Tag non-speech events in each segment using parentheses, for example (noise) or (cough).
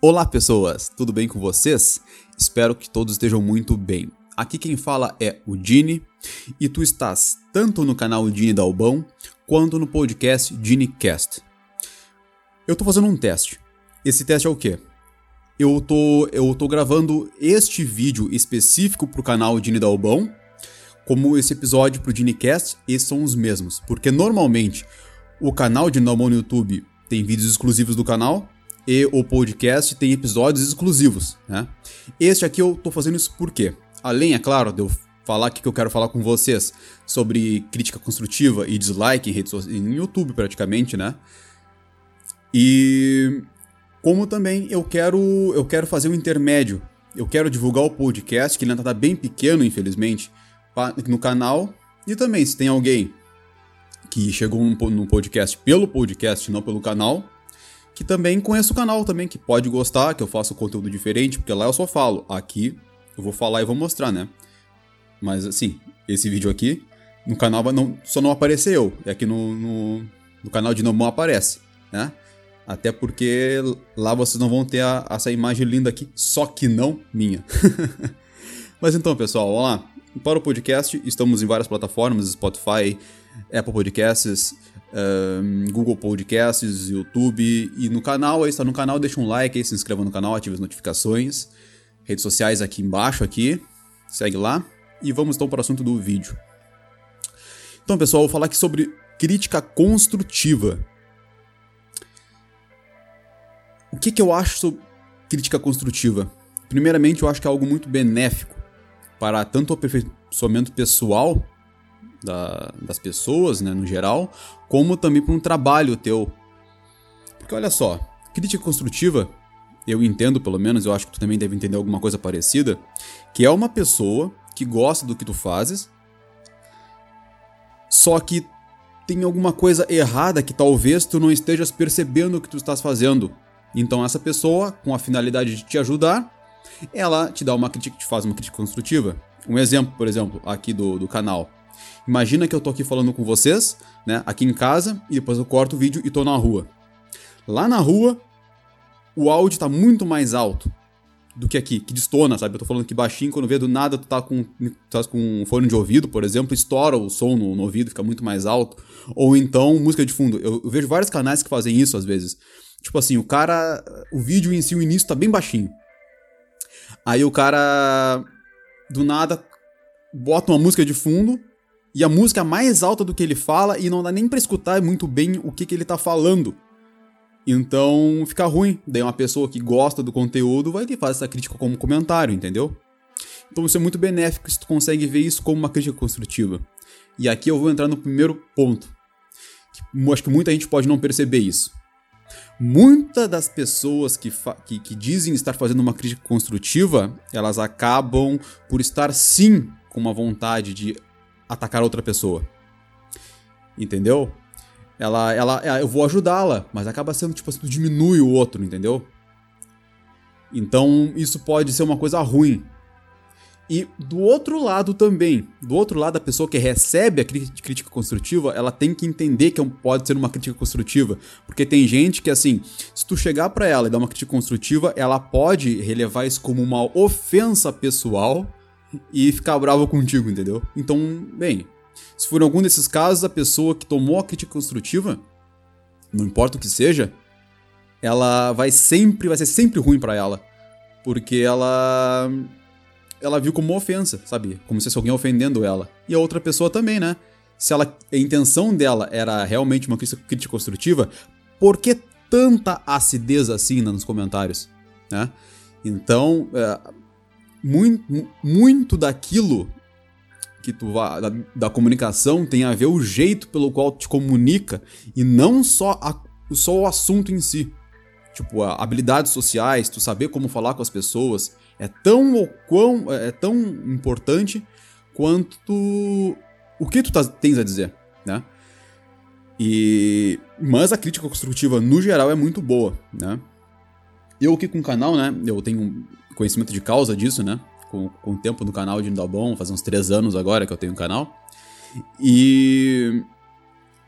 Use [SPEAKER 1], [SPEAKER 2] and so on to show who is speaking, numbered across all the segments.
[SPEAKER 1] Olá, pessoas! Tudo bem com vocês? Espero que todos estejam muito bem. Aqui quem fala é o Dini e tu estás tanto no canal Dini Dalbão quanto no podcast DiniCast. Eu tô fazendo um teste. Esse teste é o quê? Eu tô, eu tô gravando este vídeo específico pro canal Dini Dalbão, como esse episódio pro DiniCast, esses são os mesmos. Porque normalmente o canal de Dalbão no YouTube tem vídeos exclusivos do canal, e o podcast tem episódios exclusivos, né? Este aqui eu tô fazendo isso por quê? Além, é claro, de eu falar que eu quero falar com vocês sobre crítica construtiva e dislike em redes sociais, em YouTube praticamente, né? E como também eu quero eu quero fazer um intermédio. Eu quero divulgar o podcast, que ele ainda tá bem pequeno, infelizmente, no canal. E também, se tem alguém que chegou no podcast pelo podcast, não pelo canal, que também conhece o canal também, que pode gostar, que eu faço conteúdo diferente, porque lá eu só falo. Aqui eu vou falar e vou mostrar, né? Mas assim, esse vídeo aqui, no canal não, só não aparecer eu. E aqui no, no, no canal de Nomão aparece, né? Até porque lá vocês não vão ter a, essa imagem linda aqui, só que não minha. (laughs) Mas então, pessoal, vamos lá. Para o podcast, estamos em várias plataformas, Spotify, Apple Podcasts, Google Podcasts, YouTube e no canal, aí está no canal, deixa um like aí, se inscreva no canal, ative as notificações. Redes sociais aqui embaixo aqui, segue lá. E vamos então para o assunto do vídeo. Então, pessoal, vou falar aqui sobre crítica construtiva. O que, que eu acho sobre crítica construtiva? Primeiramente, eu acho que é algo muito benéfico para tanto o aperfeiçoamento pessoal da, das pessoas, né, no geral, como também para um trabalho teu. Porque olha só, crítica construtiva, eu entendo pelo menos, eu acho que tu também deve entender alguma coisa parecida, que é uma pessoa que gosta do que tu fazes, só que tem alguma coisa errada que talvez tu não estejas percebendo o que tu estás fazendo. Então essa pessoa, com a finalidade de te ajudar, ela te dá uma crítica, te faz uma crítica construtiva. Um exemplo, por exemplo, aqui do, do canal. Imagina que eu tô aqui falando com vocês, né, aqui em casa, e depois eu corto o vídeo e tô na rua. Lá na rua, o áudio tá muito mais alto do que aqui, que destona, sabe? Eu tô falando aqui baixinho, quando vê do nada tu tá com, tá com um fone de ouvido, por exemplo, estoura o som no, no ouvido, fica muito mais alto. Ou então, música de fundo. Eu, eu, vejo vários canais que fazem isso às vezes. Tipo assim, o cara. O vídeo em si, o início tá bem baixinho. Aí o cara. Do nada, bota uma música de fundo e a música é mais alta do que ele fala e não dá nem para escutar muito bem o que, que ele tá falando. Então fica ruim. Daí uma pessoa que gosta do conteúdo vai fazer essa crítica como comentário, entendeu? Então isso é muito benéfico se tu consegue ver isso como uma crítica construtiva. E aqui eu vou entrar no primeiro ponto. Que acho que muita gente pode não perceber isso. Muitas das pessoas que, que, que dizem estar fazendo uma crítica construtiva, elas acabam por estar sim com uma vontade de atacar outra pessoa. Entendeu? Ela, ela, eu vou ajudá-la, mas acaba sendo tipo assim, diminui o outro, entendeu? Então isso pode ser uma coisa ruim. E do outro lado também, do outro lado, a pessoa que recebe a crítica construtiva, ela tem que entender que é pode ser uma crítica construtiva. Porque tem gente que, assim, se tu chegar para ela e dar uma crítica construtiva, ela pode relevar isso como uma ofensa pessoal e ficar bravo contigo, entendeu? Então, bem, se for algum desses casos, a pessoa que tomou a crítica construtiva, não importa o que seja, ela vai sempre, vai ser sempre ruim para ela, porque ela ela viu como ofensa, sabe? Como se fosse alguém ofendendo ela. E a outra pessoa também, né? Se ela, a intenção dela era realmente uma crítica construtiva, por que tanta acidez assim nos comentários, né? Então, é, muito, muito daquilo que tu vai, da, da, comunicação tem a ver o jeito pelo qual te comunica e não só, a, só o assunto em si. Tipo, habilidades sociais, tu saber como falar com as pessoas, é tão ou quão, é, é tão importante quanto tu, o que tu tá, tens a dizer, né? E mas a crítica construtiva no geral é muito boa, né? Eu aqui com o canal, né? Eu tenho conhecimento de causa disso, né? Com, com o tempo no canal de Indalbon, faz uns três anos agora que eu tenho um canal. E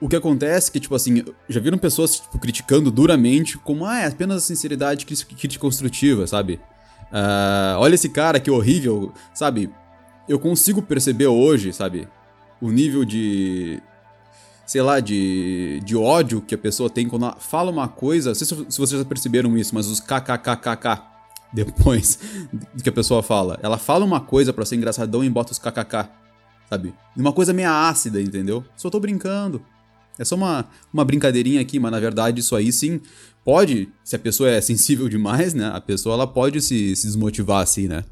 [SPEAKER 1] o que acontece é que, tipo assim, já viram pessoas tipo, criticando duramente como, ah, é apenas sinceridade crítica construtiva, sabe? Uh, olha esse cara que horrível, sabe? Eu consigo perceber hoje, sabe? O nível de. Sei lá, de, de ódio que a pessoa tem quando ela fala uma coisa. Não sei se vocês já perceberam isso, mas os kkkk (laughs) depois que a pessoa fala. Ela fala uma coisa para ser engraçadão e bota os kkk, sabe? Uma coisa meio ácida, entendeu? Só tô brincando. É só uma, uma brincadeirinha aqui, mas na verdade isso aí sim pode, se a pessoa é sensível demais, né? A pessoa ela pode se, se desmotivar assim, né?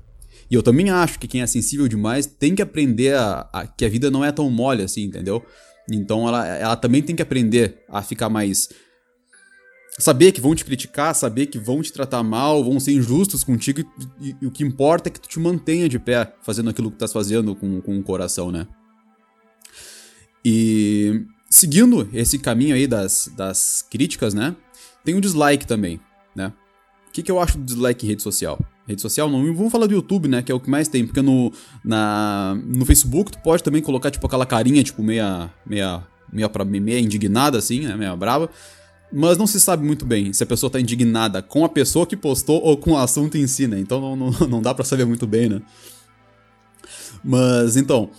[SPEAKER 1] E eu também acho que quem é sensível demais tem que aprender a, a, que a vida não é tão mole assim, entendeu? Então ela, ela também tem que aprender a ficar mais. Saber que vão te criticar, saber que vão te tratar mal, vão ser injustos contigo, e, e, e o que importa é que tu te mantenha de pé fazendo aquilo que estás fazendo com, com o coração, né? E seguindo esse caminho aí das, das críticas, né? Tem o dislike também, né? O que, que eu acho do dislike em rede social? Rede social, não vamos falar do YouTube, né? Que é o que mais tem, porque no, na, no Facebook tu pode também colocar, tipo, aquela carinha, tipo, meia, meia, meia, meia indignada, assim, né? Meia brava. Mas não se sabe muito bem se a pessoa tá indignada com a pessoa que postou ou com o assunto em si, né? Então não, não, (laughs) não dá para saber muito bem, né? Mas, então,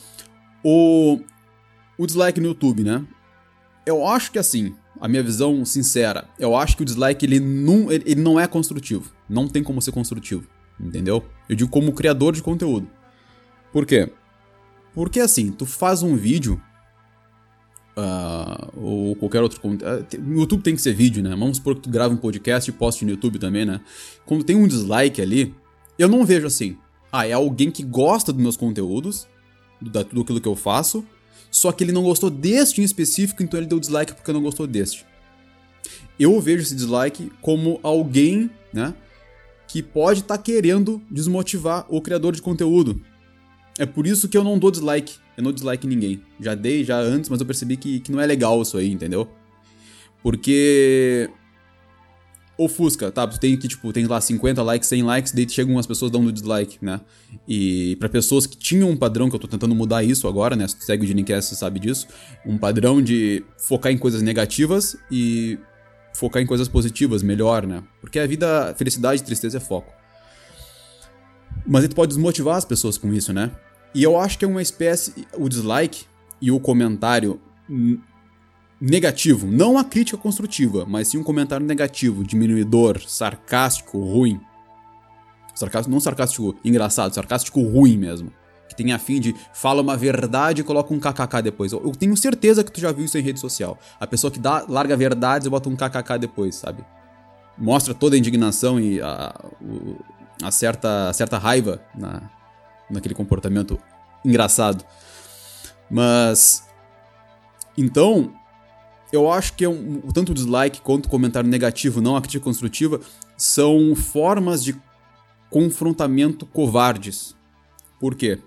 [SPEAKER 1] o, o dislike no YouTube, né? Eu acho que assim, a minha visão sincera, eu acho que o dislike ele não, ele não é construtivo. Não tem como ser construtivo, entendeu? Eu digo como criador de conteúdo. Por quê? Porque assim, tu faz um vídeo uh, ou qualquer outro conteúdo. Uh, o YouTube tem que ser vídeo, né? Vamos supor que tu grava um podcast e poste no YouTube também, né? Quando tem um dislike ali, eu não vejo assim. Ah, é alguém que gosta dos meus conteúdos, de tudo aquilo que eu faço, só que ele não gostou deste em específico, então ele deu dislike porque não gostou deste. Eu vejo esse dislike como alguém, né, que pode estar tá querendo desmotivar o criador de conteúdo. É por isso que eu não dou dislike. Eu não dislike ninguém. Já dei já antes, mas eu percebi que, que não é legal isso aí, entendeu? Porque ofusca, tá? Tu tem que, tipo, tem lá 50 likes, 100 likes, daí chegam umas pessoas dando dislike, né? E para pessoas que tinham um padrão, que eu tô tentando mudar isso agora, né? Se tu segue o Genicast, você sabe disso. Um padrão de focar em coisas negativas e focar em coisas positivas, melhor, né? Porque a vida, felicidade tristeza é foco. Mas aí tu pode desmotivar as pessoas com isso, né? E eu acho que é uma espécie. O dislike e o comentário negativo, não a crítica construtiva, mas sim um comentário negativo, diminuidor, sarcástico, ruim. Sarcástico, não sarcástico engraçado, sarcástico ruim mesmo. Que tem a fim de fala uma verdade e coloca um kkk depois. Eu, tenho certeza que tu já viu isso em rede social. A pessoa que dá, larga verdades e bota um kkk depois, sabe? Mostra toda a indignação e a, a, a certa, a certa raiva na, naquele comportamento engraçado. Mas. Então, eu acho que é um, tanto o dislike quanto o comentário negativo, não a crítica construtiva, são formas de confrontamento covardes. Por quê?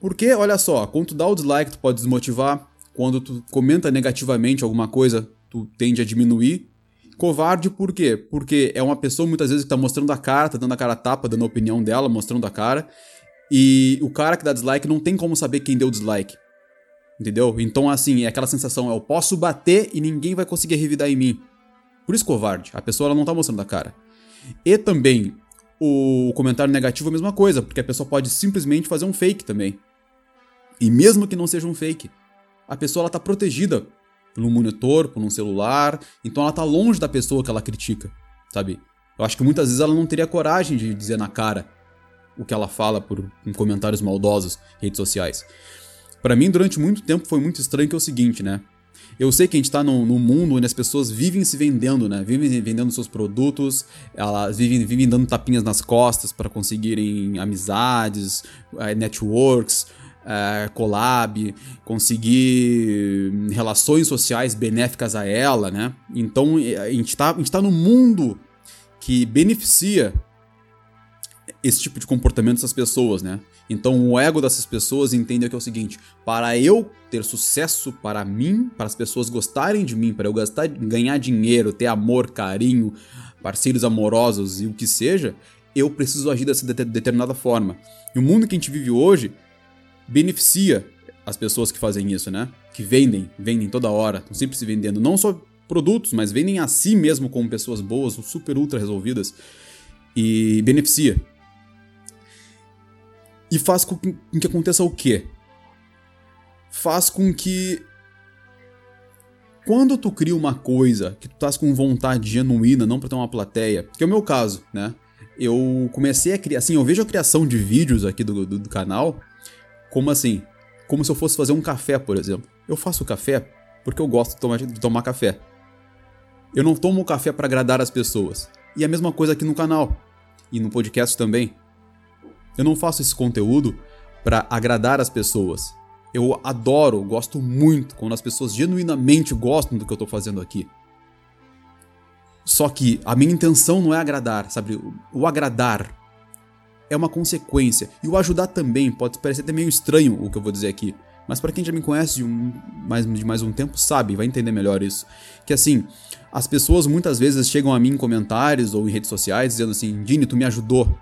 [SPEAKER 1] Porque, olha só, quando tu dá o dislike, tu pode desmotivar. Quando tu comenta negativamente alguma coisa, tu tende a diminuir. Covarde por quê? Porque é uma pessoa muitas vezes que tá mostrando a cara, tá dando a cara tapa, dando a opinião dela, mostrando a cara. E o cara que dá dislike não tem como saber quem deu dislike. Entendeu? Então, assim, é aquela sensação, eu posso bater e ninguém vai conseguir revidar em mim. Por isso, covarde. A pessoa ela não tá mostrando a cara. E também, o comentário negativo é a mesma coisa, porque a pessoa pode simplesmente fazer um fake também. E mesmo que não seja um fake, a pessoa ela tá protegida por um monitor, por um celular, então ela tá longe da pessoa que ela critica, sabe? Eu acho que muitas vezes ela não teria coragem de dizer na cara o que ela fala por comentários maldosos redes sociais. Para mim, durante muito tempo, foi muito estranho que é o seguinte, né? Eu sei que a gente tá num, num, mundo onde as pessoas vivem se vendendo, né? Vivem vendendo seus produtos, elas vivem, vivem dando tapinhas nas costas para conseguirem amizades, eh, networks, é, collab, conseguir relações sociais benéficas a ela, né? Então a gente tá, a gente tá num mundo que beneficia esse tipo de comportamento dessas pessoas, né? Então o ego dessas pessoas entende que é o seguinte: para eu ter sucesso para mim, para as pessoas gostarem de mim, para eu gastar, ganhar dinheiro, ter amor, carinho, parceiros amorosos e o que seja, eu preciso agir dessa de determinada forma. E o mundo que a gente vive hoje beneficia as pessoas que fazem isso, né? Que vendem, vendem toda hora, estão sempre se vendendo. Não só produtos, mas vendem a si mesmo como pessoas boas, super ultra resolvidas. E beneficia. E faz com que aconteça o quê? Faz com que quando tu cria uma coisa que tu estás com vontade genuína, não para ter uma plateia, que é o meu caso, né? Eu comecei a criar, assim, eu vejo a criação de vídeos aqui do, do, do canal como assim, como se eu fosse fazer um café, por exemplo. Eu faço café porque eu gosto de tomar, de tomar café. Eu não tomo café para agradar as pessoas. E a mesma coisa aqui no canal e no podcast também. Eu não faço esse conteúdo para agradar as pessoas. Eu adoro, gosto muito quando as pessoas genuinamente gostam do que eu tô fazendo aqui. Só que a minha intenção não é agradar, sabe? O agradar é uma consequência. E o ajudar também, pode parecer até meio estranho o que eu vou dizer aqui. Mas para quem já me conhece de, um, mais, de mais um tempo, sabe, vai entender melhor isso. Que assim, as pessoas muitas vezes chegam a mim em comentários ou em redes sociais dizendo assim: Dini, tu me ajudou.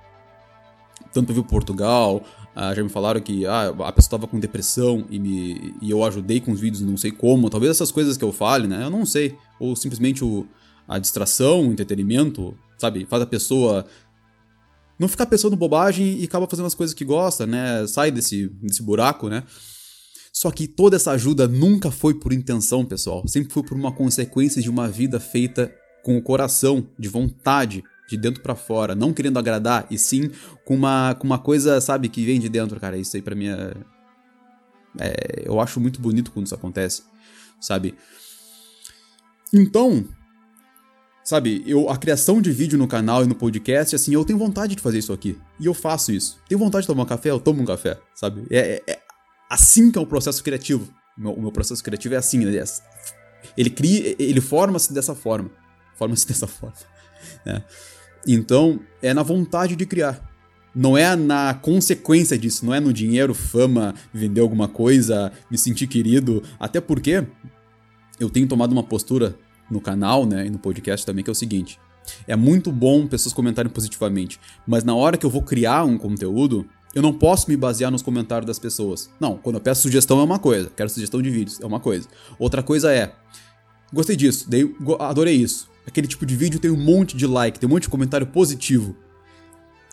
[SPEAKER 1] Tanto viu Portugal, ah, já me falaram que ah, a pessoa estava com depressão e, me, e eu ajudei com os vídeos, não sei como. Talvez essas coisas que eu fale, né? Eu não sei. Ou simplesmente o, a distração, o entretenimento, sabe? Faz a pessoa não ficar pensando bobagem e acaba fazendo as coisas que gosta, né? Sai desse, desse buraco, né? Só que toda essa ajuda nunca foi por intenção, pessoal. Sempre foi por uma consequência de uma vida feita com o coração, de vontade, de dentro para fora, não querendo agradar, e sim com uma, com uma coisa, sabe, que vem de dentro, cara. Isso aí para mim é, é, Eu acho muito bonito quando isso acontece, sabe? Então, sabe, eu a criação de vídeo no canal e no podcast, assim, eu tenho vontade de fazer isso aqui. E eu faço isso. Tenho vontade de tomar um café, eu tomo um café, sabe? É, é, é assim que é o processo criativo. O meu, o meu processo criativo é assim, né? Ele cria, ele forma-se dessa forma. Forma-se (laughs) dessa forma. Né? Então, é na vontade de criar. Não é na consequência disso, não é no dinheiro, fama, vender alguma coisa, me sentir querido. Até porque eu tenho tomado uma postura no canal, né, e no podcast também, que é o seguinte: é muito bom pessoas comentarem positivamente, mas na hora que eu vou criar um conteúdo, eu não posso me basear nos comentários das pessoas. Não, quando eu peço sugestão é uma coisa, quero sugestão de vídeos é uma coisa. Outra coisa é, gostei disso, dei, adorei isso aquele tipo de vídeo tem um monte de like, tem um monte de comentário positivo.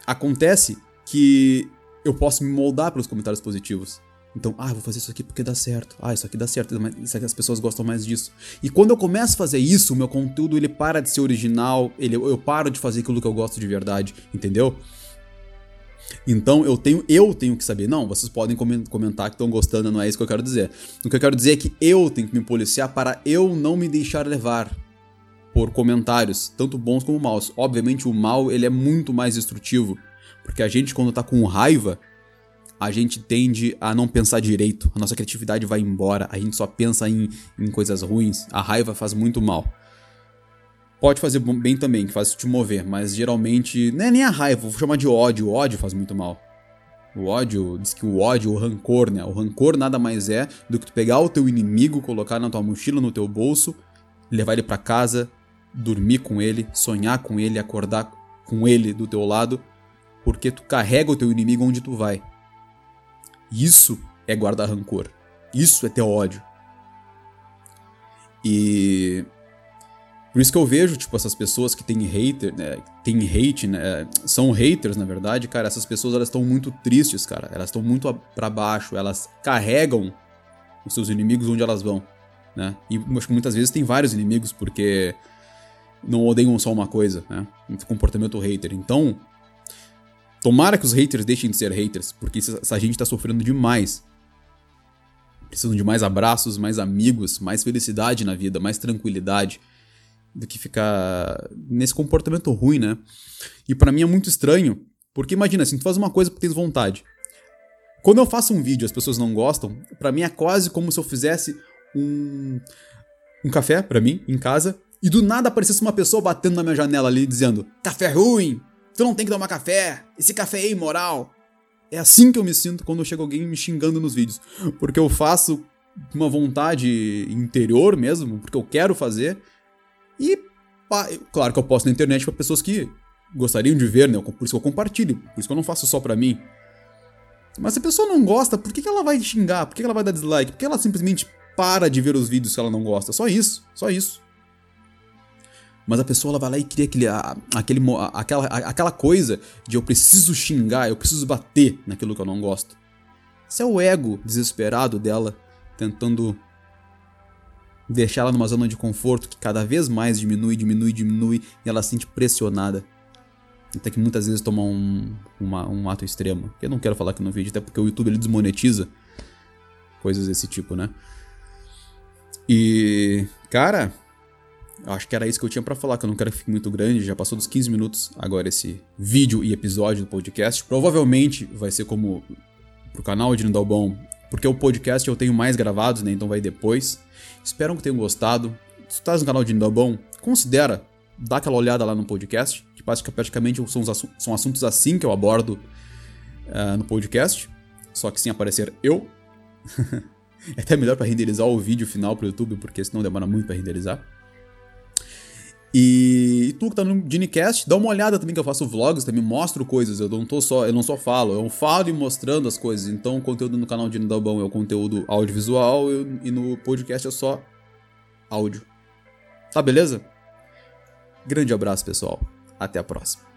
[SPEAKER 1] Acontece que eu posso me moldar pelos comentários positivos. Então, ah, vou fazer isso aqui porque dá certo. Ah, isso aqui dá certo, as pessoas gostam mais disso. E quando eu começo a fazer isso, o meu conteúdo ele para de ser original, ele, eu paro de fazer aquilo que eu gosto de verdade, entendeu? Então eu tenho, eu tenho que saber. Não, vocês podem comentar que estão gostando, não é isso que eu quero dizer. O que eu quero dizer é que eu tenho que me policiar para eu não me deixar levar por comentários, tanto bons como maus. Obviamente o mal ele é muito mais destrutivo, porque a gente quando tá com raiva, a gente tende a não pensar direito, a nossa criatividade vai embora, a gente só pensa em, em coisas ruins, a raiva faz muito mal. Pode fazer bem também, que faz te mover, mas geralmente não é nem a raiva, vou chamar de ódio, o ódio faz muito mal. O ódio, diz que o ódio, o rancor, né? O rancor nada mais é do que tu pegar o teu inimigo, colocar na tua mochila, no teu bolso, levar ele para casa, dormir com ele, sonhar com ele, acordar com ele do teu lado, porque tu carrega o teu inimigo onde tu vai. Isso é guardar rancor. Isso é ter ódio. E por isso que eu vejo, tipo, essas pessoas que têm hater, né, tem hate, né, são haters, na verdade, cara, essas pessoas elas estão muito tristes, cara. Elas estão muito para baixo, elas carregam os seus inimigos onde elas vão, né? E acho que muitas vezes tem vários inimigos porque não odeiam só uma coisa, né? Comportamento hater. Então, tomara que os haters deixem de ser haters, porque essa gente tá sofrendo demais. Precisam de mais abraços, mais amigos, mais felicidade na vida, mais tranquilidade do que ficar nesse comportamento ruim, né? E para mim é muito estranho, porque imagina, assim, tu faz uma coisa porque tens vontade. Quando eu faço um vídeo e as pessoas não gostam, para mim é quase como se eu fizesse um um café para mim em casa e do nada aparecesse uma pessoa batendo na minha janela ali dizendo: Café ruim! Tu não tem que tomar café! Esse café é imoral! É assim que eu me sinto quando chega alguém me xingando nos vídeos. Porque eu faço uma vontade interior mesmo, porque eu quero fazer. E, pá, claro que eu posto na internet para pessoas que gostariam de ver, né? Por isso que eu compartilho, por isso que eu não faço só pra mim. Mas se a pessoa não gosta, por que, ela vai xingar? Por que, que ela vai dar dislike? Por que ela simplesmente para de ver os vídeos que ela não gosta? Só isso, só isso. Mas a pessoa ela vai lá e cria aquele, aquele, aquela, aquela coisa de eu preciso xingar, eu preciso bater naquilo que eu não gosto. Isso é o ego desesperado dela tentando deixar ela numa zona de conforto que cada vez mais diminui, diminui, diminui e ela se sente pressionada. Até que muitas vezes toma um, uma, um ato extremo. Eu não quero falar aqui no vídeo, até porque o YouTube ele desmonetiza coisas desse tipo, né? E, cara, acho que era isso que eu tinha para falar, que eu não quero que fique muito grande, já passou dos 15 minutos agora esse vídeo e episódio do podcast. Provavelmente vai ser como pro canal de Nindalbon, porque o podcast eu tenho mais gravados, né, então vai depois. Espero que tenham gostado. Se estás no canal de Nindalbon, considera dar aquela olhada lá no podcast, que praticamente são, são assuntos assim que eu abordo uh, no podcast, só que sem aparecer eu. (laughs) é até melhor para renderizar o vídeo final pro YouTube, porque senão demora muito para renderizar. E, e, tu que tá no Ginecast, dá uma olhada também que eu faço vlogs, também mostro coisas, eu não tô só, eu não só falo, eu falo e mostrando as coisas. Então o conteúdo no canal de Dalbão é o conteúdo audiovisual e no podcast é só áudio. Tá beleza? Grande abraço, pessoal. Até a próxima.